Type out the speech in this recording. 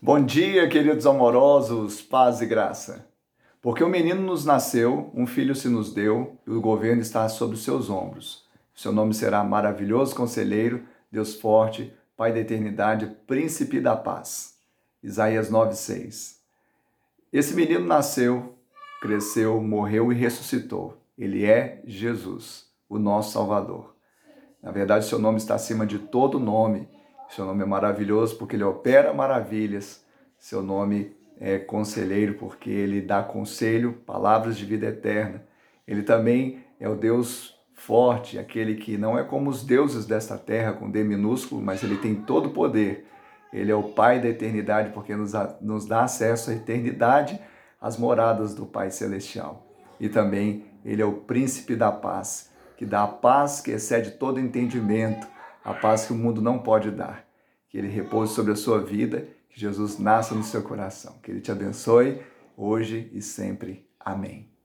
Bom dia, queridos amorosos, paz e graça. Porque um menino nos nasceu, um filho se nos deu, e o governo está sobre os seus ombros. Seu nome será maravilhoso conselheiro, Deus forte, Pai da eternidade, príncipe da paz. Isaías 9:6. Esse menino nasceu, cresceu, morreu e ressuscitou. Ele é Jesus, o nosso Salvador. Na verdade, seu nome está acima de todo nome seu nome é maravilhoso porque ele opera maravilhas. Seu nome é conselheiro porque ele dá conselho, palavras de vida eterna. Ele também é o Deus forte, aquele que não é como os deuses desta terra com D minúsculo, mas ele tem todo o poder. Ele é o Pai da eternidade porque nos, nos dá acesso à eternidade, às moradas do Pai Celestial. E também ele é o príncipe da paz, que dá a paz que excede todo entendimento, a paz que o mundo não pode dar. Que ele repouse sobre a sua vida, que Jesus nasça no seu coração. Que ele te abençoe hoje e sempre. Amém.